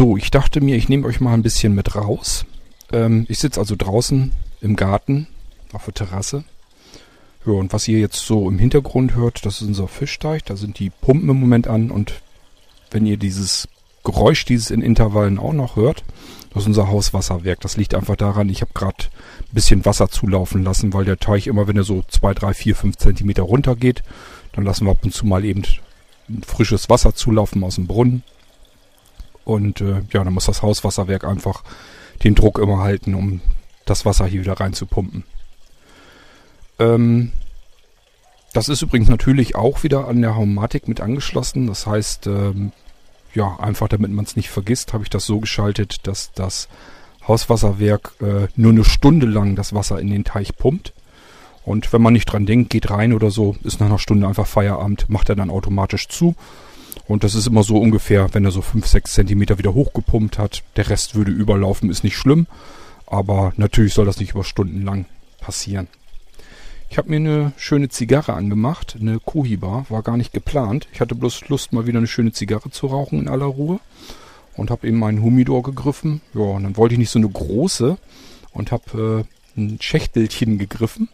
So, ich dachte mir, ich nehme euch mal ein bisschen mit raus. Ähm, ich sitze also draußen im Garten auf der Terrasse. Ja, und was ihr jetzt so im Hintergrund hört, das ist unser Fischteich. Da sind die Pumpen im Moment an und wenn ihr dieses Geräusch, dieses in Intervallen auch noch hört, das ist unser Hauswasserwerk. Das liegt einfach daran, ich habe gerade ein bisschen Wasser zulaufen lassen, weil der Teich immer, wenn er so zwei, drei, vier, fünf Zentimeter runter geht, dann lassen wir ab und zu mal eben frisches Wasser zulaufen aus dem Brunnen. Und äh, ja, dann muss das Hauswasserwerk einfach den Druck immer halten, um das Wasser hier wieder rein zu pumpen. Ähm, das ist übrigens natürlich auch wieder an der Haumatik mit angeschlossen. Das heißt, ähm, ja, einfach damit man es nicht vergisst, habe ich das so geschaltet, dass das Hauswasserwerk äh, nur eine Stunde lang das Wasser in den Teich pumpt. Und wenn man nicht dran denkt, geht rein oder so, ist nach einer Stunde einfach Feierabend, macht er dann automatisch zu. Und das ist immer so ungefähr, wenn er so 5, 6 Zentimeter wieder hochgepumpt hat. Der Rest würde überlaufen, ist nicht schlimm. Aber natürlich soll das nicht über Stunden lang passieren. Ich habe mir eine schöne Zigarre angemacht, eine Cohiba, war gar nicht geplant. Ich hatte bloß Lust, mal wieder eine schöne Zigarre zu rauchen in aller Ruhe. Und habe eben meinen Humidor gegriffen. Ja, und dann wollte ich nicht so eine große und habe äh, ein Schächtelchen gegriffen.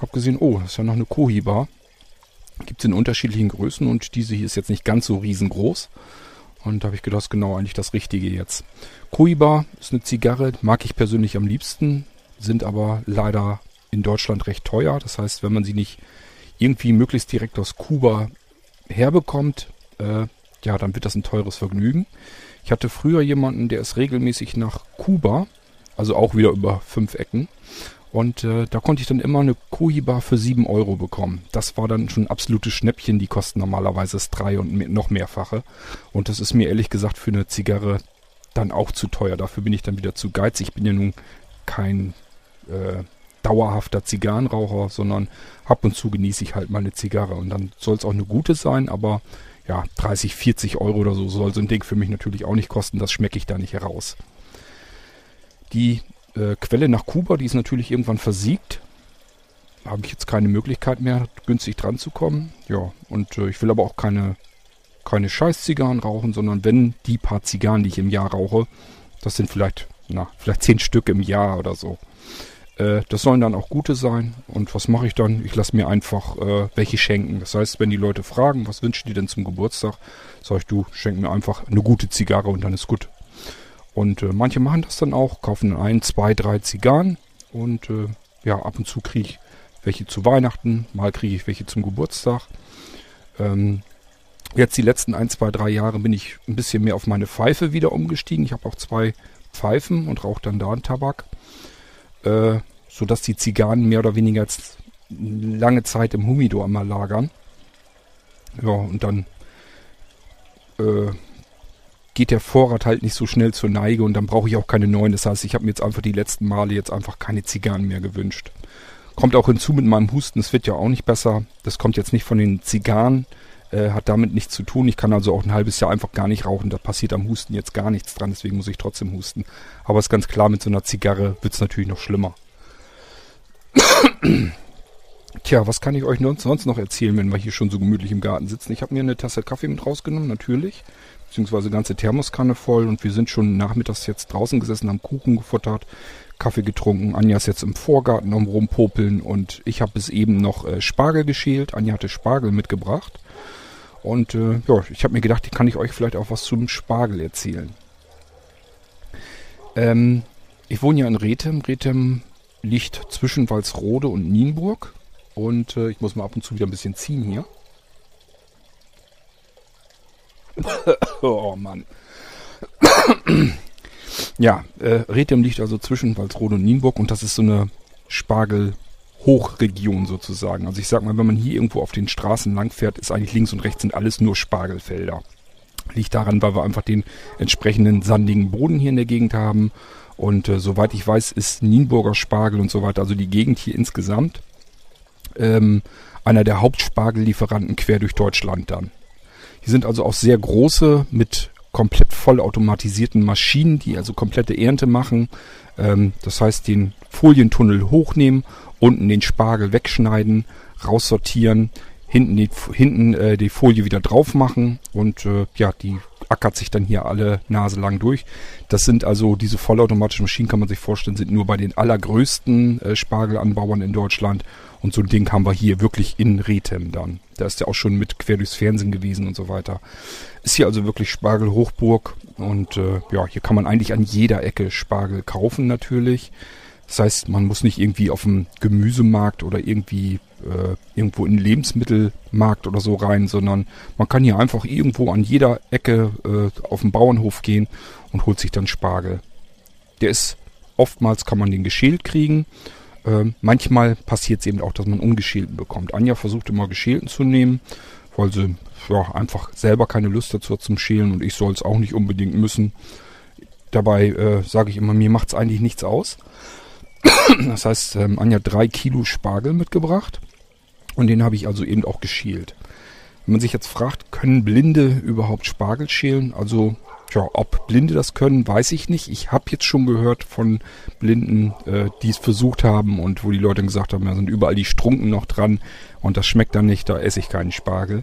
Hab gesehen, oh, das ist ja noch eine Cohiba. Gibt es in unterschiedlichen Größen und diese hier ist jetzt nicht ganz so riesengroß. Und da habe ich gedacht, das ist genau eigentlich das Richtige jetzt. Cohiba ist eine Zigarre, mag ich persönlich am liebsten, sind aber leider in Deutschland recht teuer. Das heißt, wenn man sie nicht irgendwie möglichst direkt aus Kuba herbekommt, äh, ja, dann wird das ein teures Vergnügen. Ich hatte früher jemanden, der ist regelmäßig nach Kuba, also auch wieder über fünf Ecken. Und äh, da konnte ich dann immer eine Cohiba für sieben Euro bekommen. Das war dann schon ein absolutes Schnäppchen. Die kosten normalerweise das drei und mehr, noch mehrfache. Und das ist mir ehrlich gesagt für eine Zigarre dann auch zu teuer. Dafür bin ich dann wieder zu geizig. Ich bin ja nun kein äh, dauerhafter Zigarrenraucher, sondern ab und zu genieße ich halt mal eine Zigarre. Und dann soll es auch eine gute sein, aber ja, 30, 40 Euro oder so soll so ein Ding für mich natürlich auch nicht kosten. Das schmecke ich da nicht heraus. Die äh, Quelle nach Kuba, die ist natürlich irgendwann versiegt. Habe ich jetzt keine Möglichkeit mehr, günstig dran zu kommen. Ja, und äh, ich will aber auch keine, keine Scheiß-Zigarren rauchen, sondern wenn die paar Zigarren, die ich im Jahr rauche, das sind vielleicht, na, vielleicht zehn Stück im Jahr oder so. Äh, das sollen dann auch gute sein. Und was mache ich dann? Ich lasse mir einfach äh, welche schenken. Das heißt, wenn die Leute fragen, was wünschen die denn zum Geburtstag, sage ich, du, schenk mir einfach eine gute Zigarre und dann ist gut. Und äh, manche machen das dann auch, kaufen ein, zwei, drei Zigarren. Und äh, ja, ab und zu kriege ich welche zu Weihnachten, mal kriege ich welche zum Geburtstag. Ähm, jetzt die letzten ein, zwei, drei Jahre bin ich ein bisschen mehr auf meine Pfeife wieder umgestiegen. Ich habe auch zwei Pfeifen und rauche dann da einen Tabak äh, sodass die Zigarren mehr oder weniger jetzt lange Zeit im Humidor immer lagern. Ja, und dann äh, geht der Vorrat halt nicht so schnell zur Neige und dann brauche ich auch keine neuen. Das heißt, ich habe mir jetzt einfach die letzten Male jetzt einfach keine Zigarren mehr gewünscht. Kommt auch hinzu mit meinem Husten, es wird ja auch nicht besser. Das kommt jetzt nicht von den Zigarren, äh, hat damit nichts zu tun. Ich kann also auch ein halbes Jahr einfach gar nicht rauchen. Da passiert am Husten jetzt gar nichts dran, deswegen muss ich trotzdem husten. Aber ist ganz klar, mit so einer Zigarre wird es natürlich noch schlimmer. Tja, was kann ich euch sonst noch erzählen, wenn wir hier schon so gemütlich im Garten sitzen? Ich habe mir eine Tasse Kaffee mit rausgenommen, natürlich. Beziehungsweise ganze Thermoskanne voll und wir sind schon nachmittags jetzt draußen gesessen, haben Kuchen gefuttert, Kaffee getrunken. Anja ist jetzt im Vorgarten am Rumpopeln und ich habe bis eben noch äh, Spargel geschält. Anja hatte Spargel mitgebracht. Und äh, ja, ich habe mir gedacht, kann ich euch vielleicht auch was zum Spargel erzählen. Ähm, ich wohne ja in Rethem. Rethem liegt zwischen Walsrode und Nienburg. Und äh, ich muss mal ab und zu wieder ein bisschen ziehen hier. oh Mann. ja, äh, Rethem liegt also zwischen Walsrode und Nienburg und das ist so eine Spargel- Hochregion sozusagen. Also ich sag mal, wenn man hier irgendwo auf den Straßen langfährt, ist eigentlich links und rechts sind alles nur Spargelfelder. Liegt daran, weil wir einfach den entsprechenden sandigen Boden hier in der Gegend haben. Und äh, soweit ich weiß, ist Nienburger Spargel und so weiter, also die Gegend hier insgesamt, ähm, einer der Hauptspargellieferanten quer durch Deutschland dann. Hier sind also auch sehr große mit komplett vollautomatisierten Maschinen, die also komplette Ernte machen. Ähm, das heißt, den Folientunnel hochnehmen unten den Spargel wegschneiden, raussortieren, hinten die, hinten äh, die Folie wieder drauf machen und äh, ja, die ackert sich dann hier alle Nase lang durch. Das sind also diese vollautomatischen Maschinen, kann man sich vorstellen, sind nur bei den allergrößten äh, Spargelanbauern in Deutschland. Und so ein Ding haben wir hier wirklich in Rethem dann. Da ist ja auch schon mit quer durchs Fernsehen gewesen und so weiter. Ist hier also wirklich Spargel Hochburg und äh, ja, hier kann man eigentlich an jeder Ecke Spargel kaufen natürlich. Das heißt, man muss nicht irgendwie auf dem Gemüsemarkt oder irgendwie äh, irgendwo in den Lebensmittelmarkt oder so rein, sondern man kann hier einfach irgendwo an jeder Ecke äh, auf den Bauernhof gehen und holt sich dann Spargel. Der ist oftmals kann man den geschält kriegen. Äh, manchmal passiert es eben auch, dass man ungeschälten bekommt. Anja versucht immer geschälten zu nehmen, weil sie ja, einfach selber keine Lust dazu hat zum Schälen und ich soll es auch nicht unbedingt müssen. Dabei äh, sage ich immer, mir macht es eigentlich nichts aus. Das heißt, ähm, Anja hat drei Kilo Spargel mitgebracht. Und den habe ich also eben auch geschält. Wenn man sich jetzt fragt, können Blinde überhaupt Spargel schälen? Also, ja, ob Blinde das können, weiß ich nicht. Ich habe jetzt schon gehört von Blinden, äh, die es versucht haben und wo die Leute gesagt haben, da sind überall die Strunken noch dran und das schmeckt dann nicht, da esse ich keinen Spargel.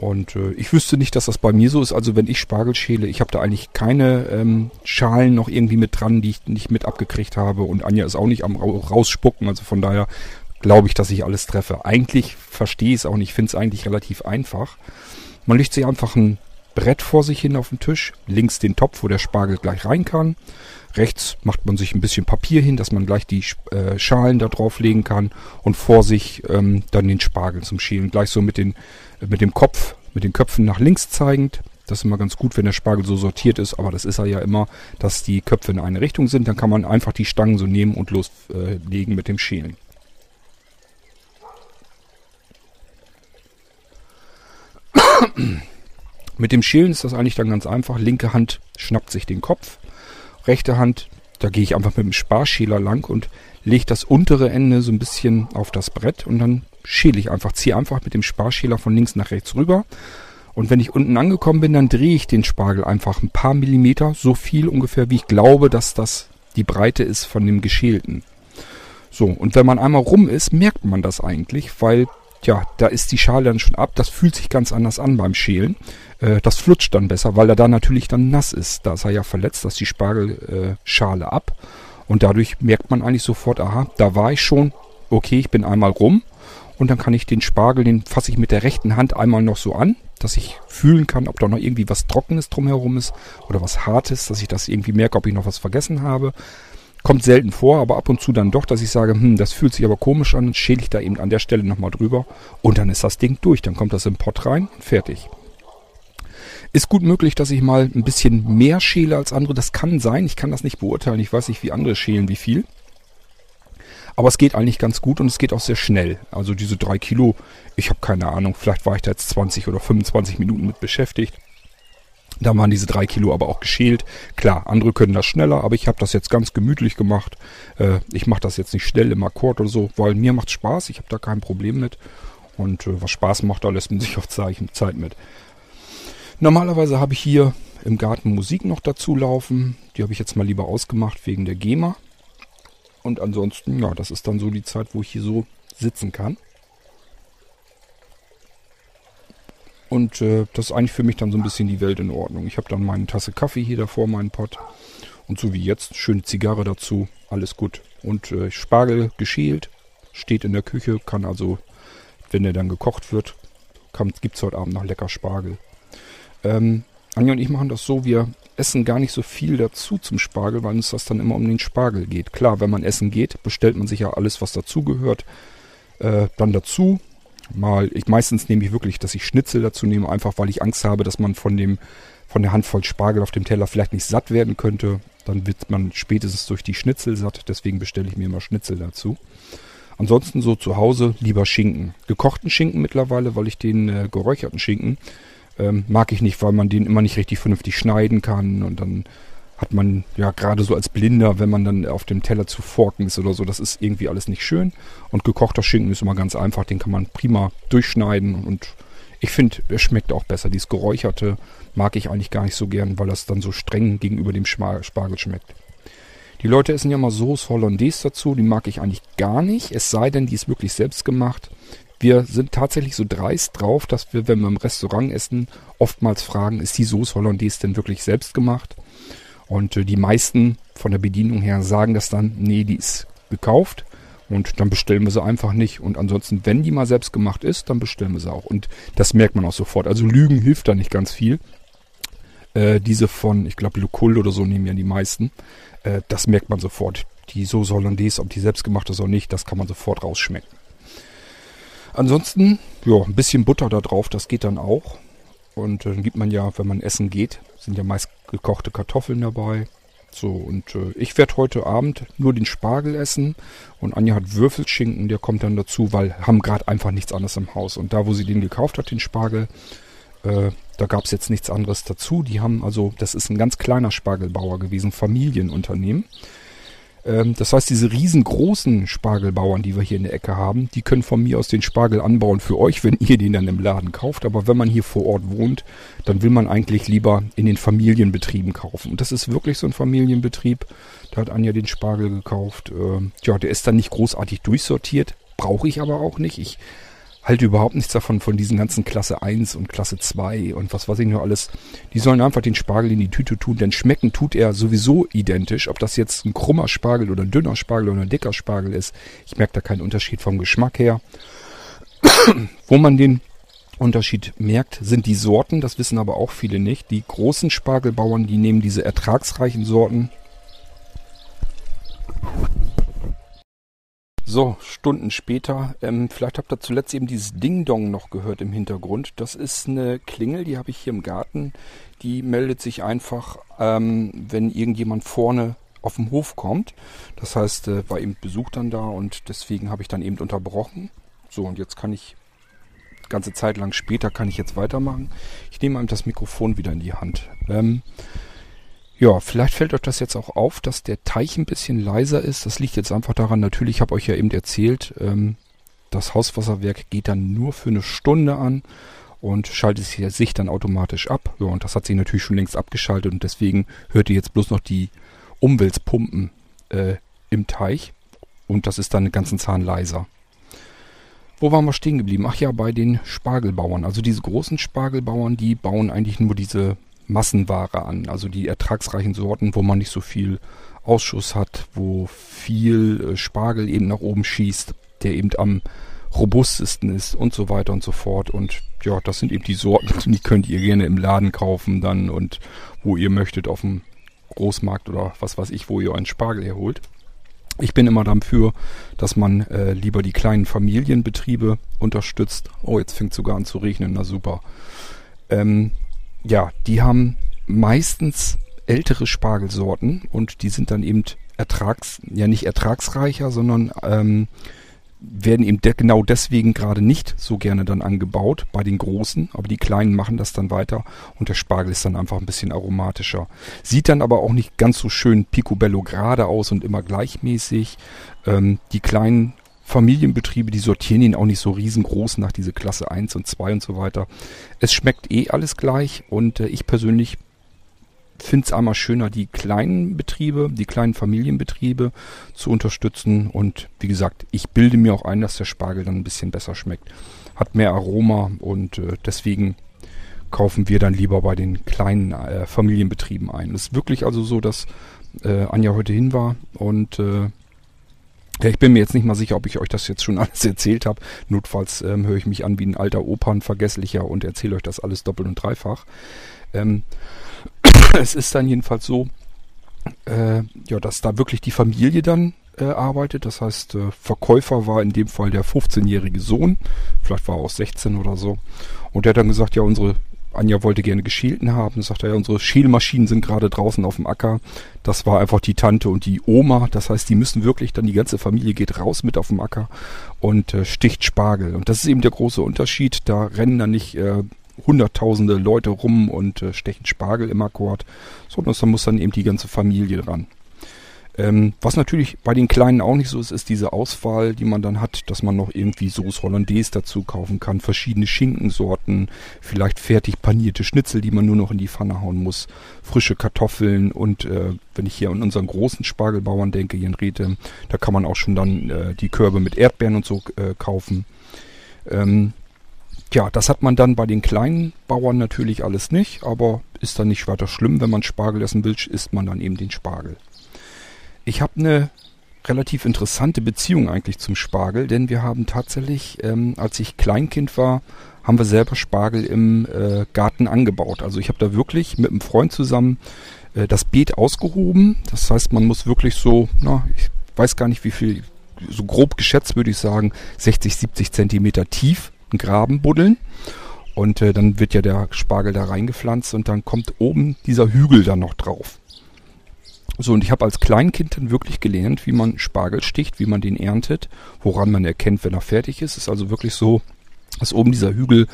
Und äh, ich wüsste nicht, dass das bei mir so ist. Also wenn ich Spargel schäle, ich habe da eigentlich keine ähm, Schalen noch irgendwie mit dran, die ich nicht mit abgekriegt habe. Und Anja ist auch nicht am rausspucken. Also von daher glaube ich, dass ich alles treffe. Eigentlich verstehe ich es auch nicht. Ich finde es eigentlich relativ einfach. Man legt sich einfach ein Brett vor sich hin auf den Tisch. Links den Topf, wo der Spargel gleich rein kann. Rechts macht man sich ein bisschen Papier hin, dass man gleich die äh, Schalen da drauflegen kann. Und vor sich ähm, dann den Spargel zum Schälen. Gleich so mit, den, mit dem Kopf, mit den Köpfen nach links zeigend. Das ist immer ganz gut, wenn der Spargel so sortiert ist, aber das ist er ja immer, dass die Köpfe in eine Richtung sind. Dann kann man einfach die Stangen so nehmen und loslegen äh, mit dem Schälen. Mit dem Schälen ist das eigentlich dann ganz einfach. Linke Hand schnappt sich den Kopf. Rechte Hand, da gehe ich einfach mit dem Sparschäler lang und lege das untere Ende so ein bisschen auf das Brett und dann schäle ich einfach, ziehe einfach mit dem Sparschäler von links nach rechts rüber. Und wenn ich unten angekommen bin, dann drehe ich den Spargel einfach ein paar Millimeter, so viel ungefähr, wie ich glaube, dass das die Breite ist von dem Geschälten. So, und wenn man einmal rum ist, merkt man das eigentlich, weil Tja, da ist die Schale dann schon ab. Das fühlt sich ganz anders an beim Schälen. Äh, das flutscht dann besser, weil er da natürlich dann nass ist. Da ist er ja verletzt, dass die Spargelschale äh, ab. Und dadurch merkt man eigentlich sofort, aha, da war ich schon. Okay, ich bin einmal rum. Und dann kann ich den Spargel, den fasse ich mit der rechten Hand einmal noch so an, dass ich fühlen kann, ob da noch irgendwie was Trockenes drumherum ist oder was Hartes, dass ich das irgendwie merke, ob ich noch was vergessen habe. Kommt selten vor, aber ab und zu dann doch, dass ich sage, hm, das fühlt sich aber komisch an, schäle ich da eben an der Stelle nochmal drüber und dann ist das Ding durch. Dann kommt das im Pott rein, fertig. Ist gut möglich, dass ich mal ein bisschen mehr schäle als andere. Das kann sein, ich kann das nicht beurteilen. Ich weiß nicht, wie andere schälen, wie viel. Aber es geht eigentlich ganz gut und es geht auch sehr schnell. Also diese drei Kilo, ich habe keine Ahnung, vielleicht war ich da jetzt 20 oder 25 Minuten mit beschäftigt. Da waren diese drei Kilo aber auch geschält. Klar, andere können das schneller, aber ich habe das jetzt ganz gemütlich gemacht. Äh, ich mache das jetzt nicht schnell im Akkord oder so, weil mir macht Spaß. Ich habe da kein Problem mit. Und äh, was Spaß macht, da lässt man sich auf Zeit mit. Normalerweise habe ich hier im Garten Musik noch dazu laufen. Die habe ich jetzt mal lieber ausgemacht wegen der GEMA. Und ansonsten, ja, das ist dann so die Zeit, wo ich hier so sitzen kann. Und äh, das ist eigentlich für mich dann so ein bisschen die Welt in Ordnung. Ich habe dann meine Tasse Kaffee hier davor, meinen Pott. Und so wie jetzt, schöne Zigarre dazu. Alles gut. Und äh, Spargel geschält, steht in der Küche, kann also, wenn der dann gekocht wird, gibt es heute Abend noch lecker Spargel. Ähm, Anja und ich machen das so, wir essen gar nicht so viel dazu zum Spargel, weil uns das dann immer um den Spargel geht. Klar, wenn man essen geht, bestellt man sich ja alles, was dazugehört, äh, dann dazu mal, ich meistens nehme ich wirklich, dass ich Schnitzel dazu nehme, einfach weil ich Angst habe, dass man von dem, von der Handvoll Spargel auf dem Teller vielleicht nicht satt werden könnte. Dann wird man spätestens durch die Schnitzel satt, deswegen bestelle ich mir immer Schnitzel dazu. Ansonsten so zu Hause lieber Schinken. Gekochten Schinken mittlerweile, weil ich den äh, geräucherten Schinken ähm, mag ich nicht, weil man den immer nicht richtig vernünftig schneiden kann und dann hat man ja gerade so als Blinder, wenn man dann auf dem Teller zu forken ist oder so, das ist irgendwie alles nicht schön. Und gekochter Schinken ist immer ganz einfach, den kann man prima durchschneiden und ich finde, er schmeckt auch besser. Dieses Geräucherte mag ich eigentlich gar nicht so gern, weil das dann so streng gegenüber dem Spargel schmeckt. Die Leute essen ja mal Sauce Hollandaise dazu, die mag ich eigentlich gar nicht, es sei denn, die ist wirklich selbst gemacht. Wir sind tatsächlich so dreist drauf, dass wir, wenn wir im Restaurant essen, oftmals fragen, ist die Soße Hollandaise denn wirklich selbst gemacht? Und äh, die meisten von der Bedienung her sagen das dann, nee, die ist gekauft. Und dann bestellen wir sie einfach nicht. Und ansonsten, wenn die mal selbst gemacht ist, dann bestellen wir sie auch. Und das merkt man auch sofort. Also Lügen hilft da nicht ganz viel. Äh, diese von, ich glaube, Lucul oder so nehmen ja die meisten. Äh, das merkt man sofort. Die Soße Hollandaise, ob die selbst gemacht ist oder nicht, das kann man sofort rausschmecken. Ansonsten, ja, ein bisschen Butter da drauf, das geht dann auch. Und äh, dann gibt man ja, wenn man essen geht, sind ja meist gekochte Kartoffeln dabei. So, und äh, ich werde heute Abend nur den Spargel essen. Und Anja hat Würfelschinken, der kommt dann dazu, weil haben gerade einfach nichts anderes im Haus. Und da, wo sie den gekauft hat, den Spargel, äh, da gab es jetzt nichts anderes dazu. Die haben also, das ist ein ganz kleiner Spargelbauer gewesen, Familienunternehmen. Ähm, das heißt, diese riesengroßen Spargelbauern, die wir hier in der Ecke haben, die können von mir aus den Spargel anbauen für euch, wenn ihr den dann im Laden kauft. Aber wenn man hier vor Ort wohnt, dann will man eigentlich lieber in den Familienbetrieben kaufen. Und das ist wirklich so ein Familienbetrieb. Da hat Anja den Spargel gekauft. Ähm, ja, der ist dann nicht großartig durchsortiert. Brauche ich aber auch nicht. Ich halte überhaupt nichts davon, von diesen ganzen Klasse 1 und Klasse 2 und was weiß ich nur alles. Die sollen einfach den Spargel in die Tüte tun, denn schmecken tut er sowieso identisch. Ob das jetzt ein krummer Spargel oder ein dünner Spargel oder ein dicker Spargel ist, ich merke da keinen Unterschied vom Geschmack her. Wo man den Unterschied merkt, sind die Sorten, das wissen aber auch viele nicht. Die großen Spargelbauern, die nehmen diese ertragsreichen Sorten, So, Stunden später. Ähm, vielleicht habt ihr zuletzt eben dieses Ding-Dong noch gehört im Hintergrund. Das ist eine Klingel, die habe ich hier im Garten. Die meldet sich einfach, ähm, wenn irgendjemand vorne auf dem Hof kommt. Das heißt, äh, war eben Besuch dann da und deswegen habe ich dann eben unterbrochen. So, und jetzt kann ich, ganze Zeit lang später kann ich jetzt weitermachen. Ich nehme einem das Mikrofon wieder in die Hand. Ähm, ja, vielleicht fällt euch das jetzt auch auf, dass der Teich ein bisschen leiser ist. Das liegt jetzt einfach daran, natürlich, ich habe euch ja eben erzählt, ähm, das Hauswasserwerk geht dann nur für eine Stunde an und schaltet sich dann automatisch ab. Ja, und das hat sich natürlich schon längst abgeschaltet und deswegen hört ihr jetzt bloß noch die Umweltpumpen äh, im Teich und das ist dann einen ganzen Zahn leiser. Wo waren wir stehen geblieben? Ach ja, bei den Spargelbauern. Also diese großen Spargelbauern, die bauen eigentlich nur diese Massenware an. Also die ertragsreichen Sorten, wo man nicht so viel Ausschuss hat, wo viel äh, Spargel eben nach oben schießt, der eben am robustesten ist und so weiter und so fort. Und ja, das sind eben die Sorten, die könnt ihr gerne im Laden kaufen dann und wo ihr möchtet auf dem Großmarkt oder was weiß ich, wo ihr einen Spargel herholt. Ich bin immer dafür, dass man äh, lieber die kleinen Familienbetriebe unterstützt. Oh, jetzt fängt sogar an zu regnen, na super. Ähm, ja, die haben meistens ältere Spargelsorten und die sind dann eben ertrags, ja nicht ertragsreicher, sondern ähm, werden eben de genau deswegen gerade nicht so gerne dann angebaut bei den großen, aber die kleinen machen das dann weiter und der Spargel ist dann einfach ein bisschen aromatischer. Sieht dann aber auch nicht ganz so schön picobello gerade aus und immer gleichmäßig. Ähm, die kleinen Familienbetriebe, die sortieren ihn auch nicht so riesengroß nach diese Klasse 1 und 2 und so weiter. Es schmeckt eh alles gleich und äh, ich persönlich finde es einmal schöner, die kleinen Betriebe, die kleinen Familienbetriebe zu unterstützen. Und wie gesagt, ich bilde mir auch ein, dass der Spargel dann ein bisschen besser schmeckt. Hat mehr Aroma und äh, deswegen kaufen wir dann lieber bei den kleinen äh, Familienbetrieben ein. Es ist wirklich also so, dass äh, Anja heute hin war und äh, ich bin mir jetzt nicht mal sicher, ob ich euch das jetzt schon alles erzählt habe. Notfalls ähm, höre ich mich an wie ein alter Opernvergesslicher und erzähle euch das alles doppelt und dreifach. Ähm, es ist dann jedenfalls so, äh, ja, dass da wirklich die Familie dann äh, arbeitet. Das heißt, äh, Verkäufer war in dem Fall der 15-jährige Sohn. Vielleicht war er auch 16 oder so. Und der hat dann gesagt, ja, unsere Anja wollte gerne geschälten haben. Sagt er, ja, unsere Schälmaschinen sind gerade draußen auf dem Acker. Das war einfach die Tante und die Oma. Das heißt, die müssen wirklich dann, die ganze Familie geht raus mit auf dem Acker und äh, sticht Spargel. Und das ist eben der große Unterschied. Da rennen dann nicht äh, hunderttausende Leute rum und äh, stechen Spargel im Akkord, sondern da muss dann eben die ganze Familie dran. Ähm, was natürlich bei den Kleinen auch nicht so ist, ist diese Auswahl, die man dann hat, dass man noch irgendwie Soße Hollandaise dazu kaufen kann, verschiedene Schinkensorten, vielleicht fertig panierte Schnitzel, die man nur noch in die Pfanne hauen muss, frische Kartoffeln und äh, wenn ich hier an unseren großen Spargelbauern denke, hier in Rete, da kann man auch schon dann äh, die Körbe mit Erdbeeren und so äh, kaufen. Ähm, ja, das hat man dann bei den kleinen Bauern natürlich alles nicht, aber ist dann nicht weiter schlimm. Wenn man Spargel essen will, isst man dann eben den Spargel. Ich habe eine relativ interessante Beziehung eigentlich zum Spargel, denn wir haben tatsächlich, ähm, als ich Kleinkind war, haben wir selber Spargel im äh, Garten angebaut. Also ich habe da wirklich mit einem Freund zusammen äh, das Beet ausgehoben. Das heißt, man muss wirklich so, na, ich weiß gar nicht wie viel, so grob geschätzt würde ich sagen, 60, 70 Zentimeter tief einen Graben buddeln. Und äh, dann wird ja der Spargel da reingepflanzt und dann kommt oben dieser Hügel dann noch drauf. So, und ich habe als Kleinkind dann wirklich gelernt, wie man Spargel sticht, wie man den erntet, woran man erkennt, wenn er fertig ist. Es ist also wirklich so, dass oben dieser Hügel,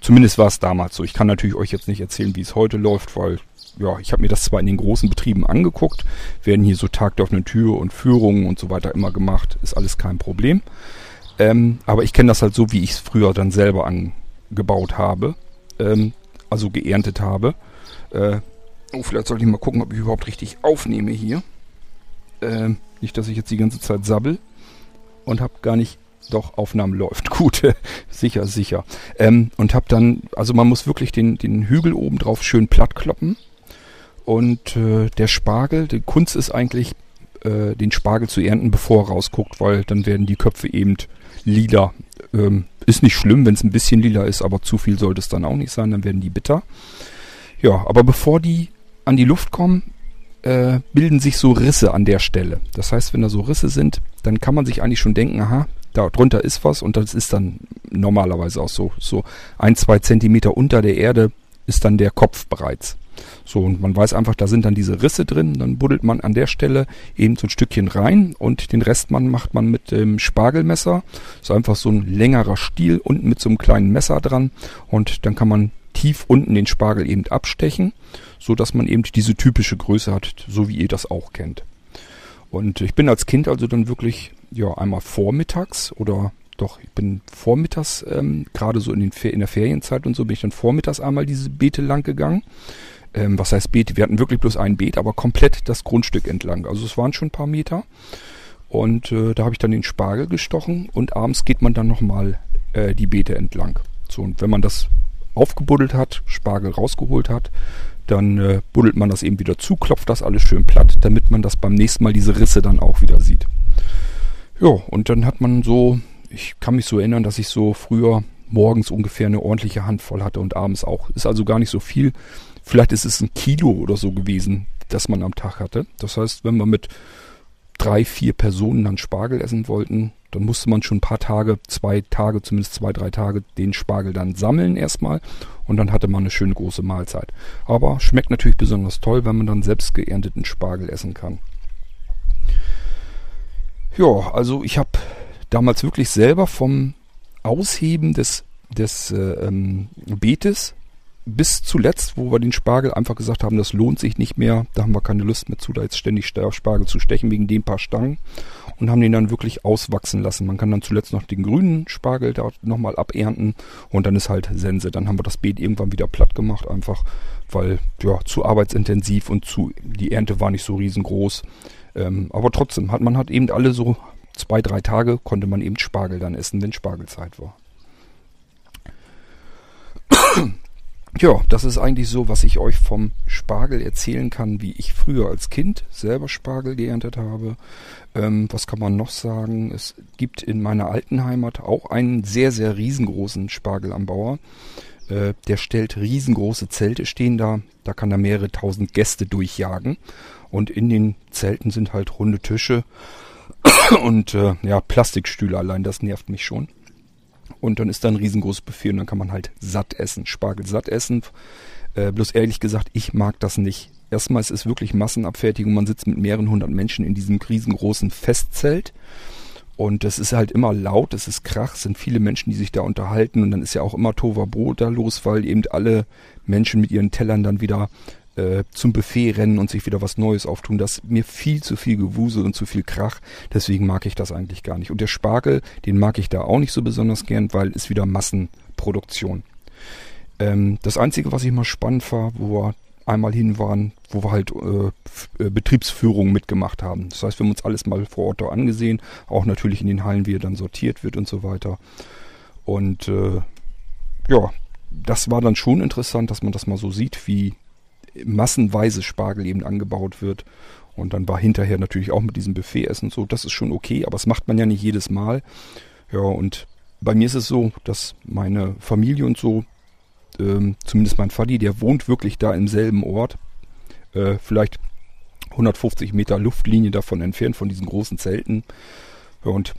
zumindest war es damals so. Ich kann natürlich euch jetzt nicht erzählen, wie es heute läuft, weil ja, ich habe mir das zwar in den großen Betrieben angeguckt, werden hier so Tag der offenen Tür und Führungen und so weiter immer gemacht, ist alles kein Problem. Ähm, aber ich kenne das halt so, wie ich es früher dann selber angebaut habe, ähm, also geerntet habe. Äh, oh, vielleicht sollte ich mal gucken, ob ich überhaupt richtig aufnehme hier. Ähm, nicht, dass ich jetzt die ganze Zeit sabbel und habe gar nicht doch, Aufnahmen läuft. Gut, sicher, sicher. Ähm, und habe dann, also man muss wirklich den, den Hügel oben drauf schön platt kloppen. Und äh, der Spargel, die Kunst ist eigentlich, äh, den Spargel zu ernten, bevor er rausguckt, weil dann werden die Köpfe eben lila. Ähm, ist nicht schlimm, wenn es ein bisschen lila ist, aber zu viel sollte es dann auch nicht sein, dann werden die bitter. Ja, aber bevor die an die Luft kommen, äh, bilden sich so Risse an der Stelle. Das heißt, wenn da so Risse sind, dann kann man sich eigentlich schon denken, aha, da drunter ist was und das ist dann normalerweise auch so, so ein, zwei Zentimeter unter der Erde ist dann der Kopf bereits. So, und man weiß einfach, da sind dann diese Risse drin. Dann buddelt man an der Stelle eben so ein Stückchen rein und den Rest man macht man mit dem Spargelmesser. So einfach so ein längerer Stiel unten mit so einem kleinen Messer dran. Und dann kann man tief unten den Spargel eben abstechen, so dass man eben diese typische Größe hat, so wie ihr das auch kennt. Und ich bin als Kind also dann wirklich, ja, einmal vormittags oder doch, ich bin vormittags, ähm, gerade so in, den in der Ferienzeit und so, bin ich dann vormittags einmal diese Beete lang gegangen ähm, was heißt Beet? Wir hatten wirklich bloß ein Beet, aber komplett das Grundstück entlang. Also es waren schon ein paar Meter. Und äh, da habe ich dann den Spargel gestochen und abends geht man dann nochmal äh, die Beete entlang. So, und wenn man das aufgebuddelt hat, Spargel rausgeholt hat, dann äh, buddelt man das eben wieder zu, klopft das alles schön platt, damit man das beim nächsten Mal diese Risse dann auch wieder sieht. Ja, und dann hat man so, ich kann mich so erinnern, dass ich so früher morgens ungefähr eine ordentliche Handvoll hatte und abends auch. Ist also gar nicht so viel. Vielleicht ist es ein Kilo oder so gewesen, das man am Tag hatte. Das heißt, wenn wir mit drei, vier Personen dann Spargel essen wollten, dann musste man schon ein paar Tage, zwei Tage, zumindest zwei, drei Tage den Spargel dann sammeln erstmal und dann hatte man eine schöne große Mahlzeit. Aber schmeckt natürlich besonders toll, wenn man dann selbst geernteten Spargel essen kann. Ja, also ich habe damals wirklich selber vom Ausheben des, des äh, ähm, Beetes bis zuletzt, wo wir den Spargel einfach gesagt haben, das lohnt sich nicht mehr, da haben wir keine Lust mehr zu, da jetzt ständig Spargel zu stechen wegen den paar Stangen und haben den dann wirklich auswachsen lassen. Man kann dann zuletzt noch den grünen Spargel da nochmal abernten und dann ist halt Sense. Dann haben wir das Beet irgendwann wieder platt gemacht, einfach weil ja zu arbeitsintensiv und zu die Ernte war nicht so riesengroß. Ähm, aber trotzdem hat man hat eben alle so zwei, drei Tage konnte man eben Spargel dann essen, wenn Spargelzeit war. Ja, das ist eigentlich so, was ich euch vom Spargel erzählen kann, wie ich früher als Kind selber Spargel geerntet habe. Ähm, was kann man noch sagen? Es gibt in meiner alten Heimat auch einen sehr, sehr riesengroßen Spargelanbauer. Äh, der stellt riesengroße Zelte stehen da. Da kann er mehrere tausend Gäste durchjagen. Und in den Zelten sind halt runde Tische und äh, ja, Plastikstühle allein. Das nervt mich schon. Und dann ist da ein riesengroßes Buffet und dann kann man halt satt essen, Spargel satt essen. Äh, bloß ehrlich gesagt, ich mag das nicht. Erstmal ist es wirklich Massenabfertigung. Man sitzt mit mehreren hundert Menschen in diesem riesengroßen Festzelt. Und es ist halt immer laut, es ist Krach, es sind viele Menschen, die sich da unterhalten. Und dann ist ja auch immer Toverbrot da los, weil eben alle Menschen mit ihren Tellern dann wieder äh, zum Buffet rennen und sich wieder was Neues auftun. Das ist mir viel zu viel Gewusel und zu viel Krach. Deswegen mag ich das eigentlich gar nicht. Und der Spargel, den mag ich da auch nicht so besonders gern, weil es wieder Massenproduktion. Ähm, das Einzige, was ich mal spannend war, wo wir einmal hin waren, wo wir halt äh, äh, Betriebsführung mitgemacht haben. Das heißt, wir haben uns alles mal vor Ort angesehen, auch natürlich in den Hallen, wie er dann sortiert wird und so weiter. Und äh, ja, das war dann schon interessant, dass man das mal so sieht, wie massenweise Spargel eben angebaut wird. Und dann war hinterher natürlich auch mit diesem Buffet-Essen so, das ist schon okay, aber das macht man ja nicht jedes Mal. Ja, und bei mir ist es so, dass meine Familie und so, ähm, zumindest mein Vati, der wohnt wirklich da im selben Ort, äh, vielleicht 150 Meter Luftlinie davon entfernt, von diesen großen Zelten. Ja, und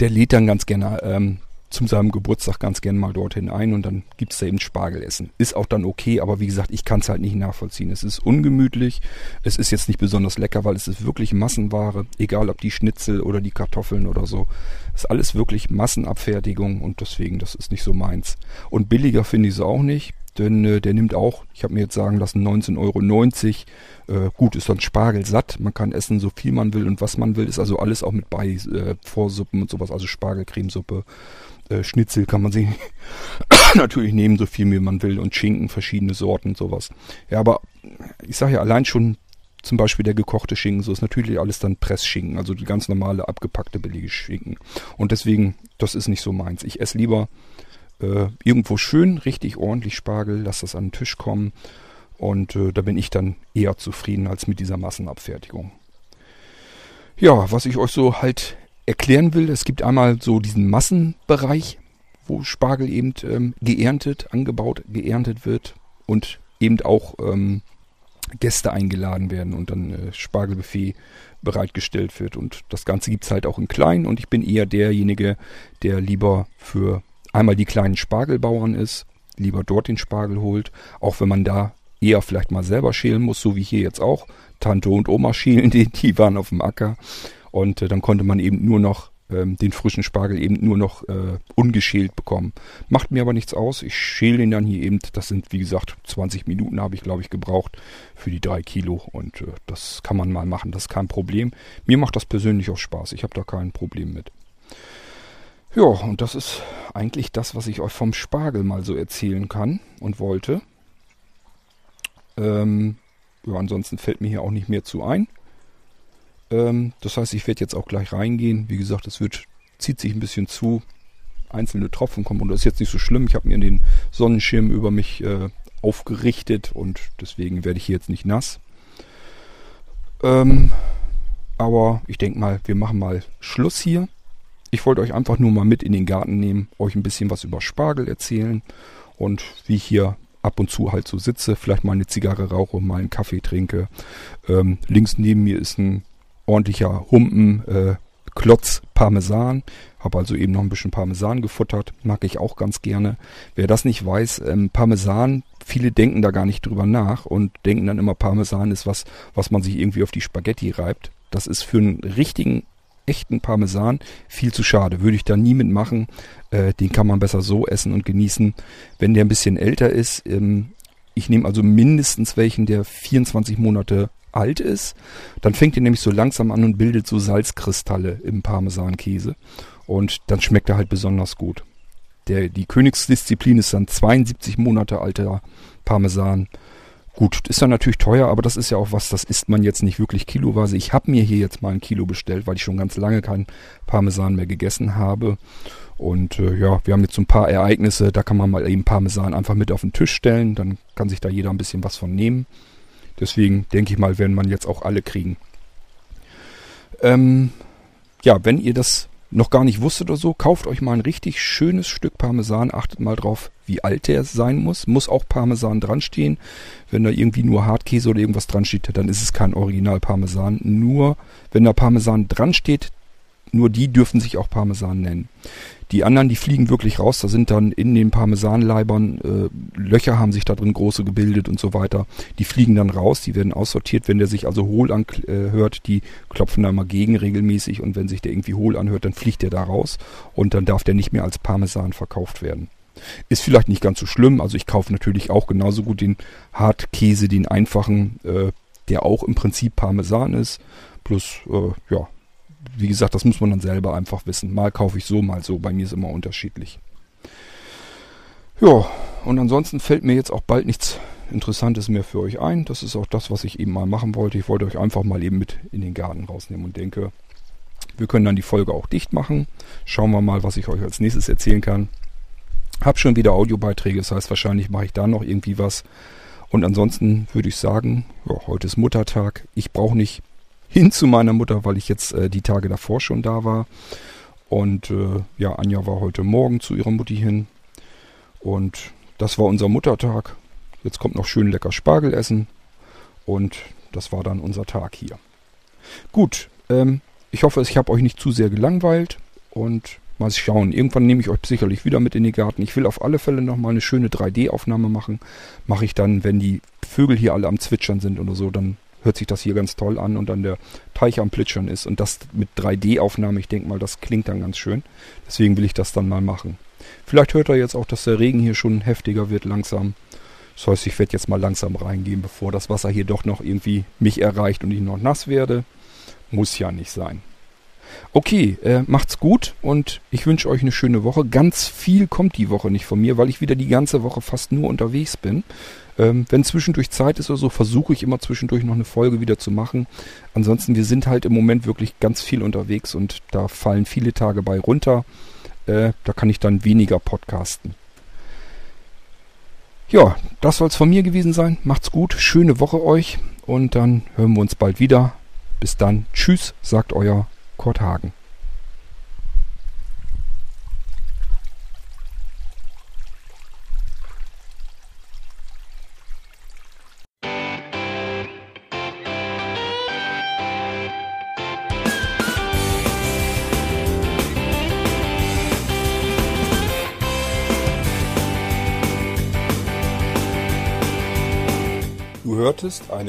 der lädt dann ganz gerne ähm, zu seinem Geburtstag ganz gern mal dorthin ein und dann gibt es da eben Spargelessen. Ist auch dann okay, aber wie gesagt, ich kann es halt nicht nachvollziehen. Es ist ungemütlich, es ist jetzt nicht besonders lecker, weil es ist wirklich Massenware, egal ob die Schnitzel oder die Kartoffeln oder so. Es ist alles wirklich Massenabfertigung und deswegen, das ist nicht so meins. Und billiger finde ich es auch nicht, denn äh, der nimmt auch, ich habe mir jetzt sagen lassen, 19,90 Euro. Äh, gut, ist dann Spargel satt, man kann essen so viel man will und was man will, ist also alles auch mit bei, äh, Vorsuppen und sowas, also Spargelcremesuppe äh, Schnitzel kann man sich natürlich nehmen, so viel wie man will und Schinken, verschiedene Sorten und sowas. Ja, aber ich sage ja allein schon zum Beispiel der gekochte Schinken, so ist natürlich alles dann Pressschinken, also die ganz normale abgepackte billige Schinken. Und deswegen, das ist nicht so meins. Ich esse lieber äh, irgendwo schön, richtig ordentlich Spargel, lass das an den Tisch kommen und äh, da bin ich dann eher zufrieden als mit dieser Massenabfertigung. Ja, was ich euch so halt erklären will. Es gibt einmal so diesen Massenbereich, wo Spargel eben ähm, geerntet, angebaut, geerntet wird und eben auch ähm, Gäste eingeladen werden und dann äh, Spargelbuffet bereitgestellt wird. Und das Ganze gibt's halt auch in klein und ich bin eher derjenige, der lieber für einmal die kleinen Spargelbauern ist, lieber dort den Spargel holt, auch wenn man da eher vielleicht mal selber schälen muss, so wie hier jetzt auch. Tante und Oma schälen, die, die waren auf dem Acker. Und äh, dann konnte man eben nur noch ähm, den frischen Spargel eben nur noch äh, ungeschält bekommen. Macht mir aber nichts aus. Ich schäle ihn dann hier eben. Das sind, wie gesagt, 20 Minuten habe ich, glaube ich, gebraucht für die drei Kilo. Und äh, das kann man mal machen. Das ist kein Problem. Mir macht das persönlich auch Spaß. Ich habe da kein Problem mit. Ja, und das ist eigentlich das, was ich euch vom Spargel mal so erzählen kann und wollte. Ähm, ja, ansonsten fällt mir hier auch nicht mehr zu ein. Ähm, das heißt, ich werde jetzt auch gleich reingehen. Wie gesagt, es wird, zieht sich ein bisschen zu. Einzelne Tropfen kommen und das ist jetzt nicht so schlimm. Ich habe mir den Sonnenschirm über mich äh, aufgerichtet und deswegen werde ich hier jetzt nicht nass. Ähm, aber ich denke mal, wir machen mal Schluss hier. Ich wollte euch einfach nur mal mit in den Garten nehmen, euch ein bisschen was über Spargel erzählen und wie ich hier ab und zu halt so sitze, vielleicht mal eine Zigarre rauche, mal einen Kaffee trinke. Ähm, links neben mir ist ein ordentlicher Humpen, äh, Klotz Parmesan. Habe also eben noch ein bisschen Parmesan gefuttert. Mag ich auch ganz gerne. Wer das nicht weiß, ähm, Parmesan, viele denken da gar nicht drüber nach und denken dann immer, Parmesan ist was, was man sich irgendwie auf die Spaghetti reibt. Das ist für einen richtigen, echten Parmesan viel zu schade. Würde ich da nie mitmachen. Äh, den kann man besser so essen und genießen. Wenn der ein bisschen älter ist, ähm, ich nehme also mindestens welchen, der 24 Monate alt ist, dann fängt er nämlich so langsam an und bildet so Salzkristalle im Parmesankäse. Und dann schmeckt er halt besonders gut. Der, die Königsdisziplin ist dann 72 Monate alter Parmesan. Gut, ist dann natürlich teuer, aber das ist ja auch was, das isst man jetzt nicht wirklich kiloweise. Ich habe mir hier jetzt mal ein Kilo bestellt, weil ich schon ganz lange keinen Parmesan mehr gegessen habe. Und äh, ja, wir haben jetzt so ein paar Ereignisse, da kann man mal eben Parmesan einfach mit auf den Tisch stellen, dann kann sich da jeder ein bisschen was von nehmen. Deswegen denke ich mal, werden man jetzt auch alle kriegen. Ähm, ja, wenn ihr das noch gar nicht wusstet oder so, kauft euch mal ein richtig schönes Stück Parmesan. Achtet mal drauf, wie alt der sein muss. Muss auch Parmesan dran stehen. Wenn da irgendwie nur Hartkäse oder irgendwas dran steht, dann ist es kein Original Parmesan. Nur wenn da Parmesan dran steht, nur die dürfen sich auch Parmesan nennen. Die anderen, die fliegen wirklich raus. Da sind dann in den Parmesanleibern äh, Löcher haben sich da drin große gebildet und so weiter. Die fliegen dann raus, die werden aussortiert. Wenn der sich also hohl anhört, äh, die klopfen da mal gegen regelmäßig und wenn sich der irgendwie hohl anhört, dann fliegt der da raus und dann darf der nicht mehr als Parmesan verkauft werden. Ist vielleicht nicht ganz so schlimm. Also ich kaufe natürlich auch genauso gut den Hartkäse, den einfachen, äh, der auch im Prinzip Parmesan ist. Plus, äh, ja, wie gesagt, das muss man dann selber einfach wissen. Mal kaufe ich so, mal so. Bei mir ist immer unterschiedlich. Ja, und ansonsten fällt mir jetzt auch bald nichts Interessantes mehr für euch ein. Das ist auch das, was ich eben mal machen wollte. Ich wollte euch einfach mal eben mit in den Garten rausnehmen und denke, Wir können dann die Folge auch dicht machen. Schauen wir mal, was ich euch als nächstes erzählen kann. Hab schon wieder Audiobeiträge, das heißt wahrscheinlich mache ich da noch irgendwie was. Und ansonsten würde ich sagen, ja, heute ist Muttertag. Ich brauche nicht hin zu meiner Mutter, weil ich jetzt äh, die Tage davor schon da war. Und äh, ja, Anja war heute Morgen zu ihrer Mutti hin. Und das war unser Muttertag. Jetzt kommt noch schön lecker Spargel essen. Und das war dann unser Tag hier. Gut, ähm, ich hoffe, ich habe euch nicht zu sehr gelangweilt. Und mal schauen. Irgendwann nehme ich euch sicherlich wieder mit in den Garten. Ich will auf alle Fälle nochmal eine schöne 3D-Aufnahme machen. Mache ich dann, wenn die Vögel hier alle am Zwitschern sind oder so, dann hört sich das hier ganz toll an und dann der Teich am Plitschern ist. Und das mit 3D-Aufnahme, ich denke mal, das klingt dann ganz schön. Deswegen will ich das dann mal machen. Vielleicht hört ihr jetzt auch, dass der Regen hier schon heftiger wird langsam. Das heißt, ich werde jetzt mal langsam reingehen, bevor das Wasser hier doch noch irgendwie mich erreicht und ich noch nass werde. Muss ja nicht sein. Okay, äh, macht's gut und ich wünsche euch eine schöne Woche. Ganz viel kommt die Woche nicht von mir, weil ich wieder die ganze Woche fast nur unterwegs bin. Ähm, wenn zwischendurch Zeit ist oder so, versuche ich immer zwischendurch noch eine Folge wieder zu machen. Ansonsten, wir sind halt im Moment wirklich ganz viel unterwegs und da fallen viele Tage bei runter. Äh, da kann ich dann weniger podcasten. Ja, das soll es von mir gewesen sein. Macht's gut, schöne Woche euch und dann hören wir uns bald wieder. Bis dann, tschüss, sagt euer Kurt Hagen.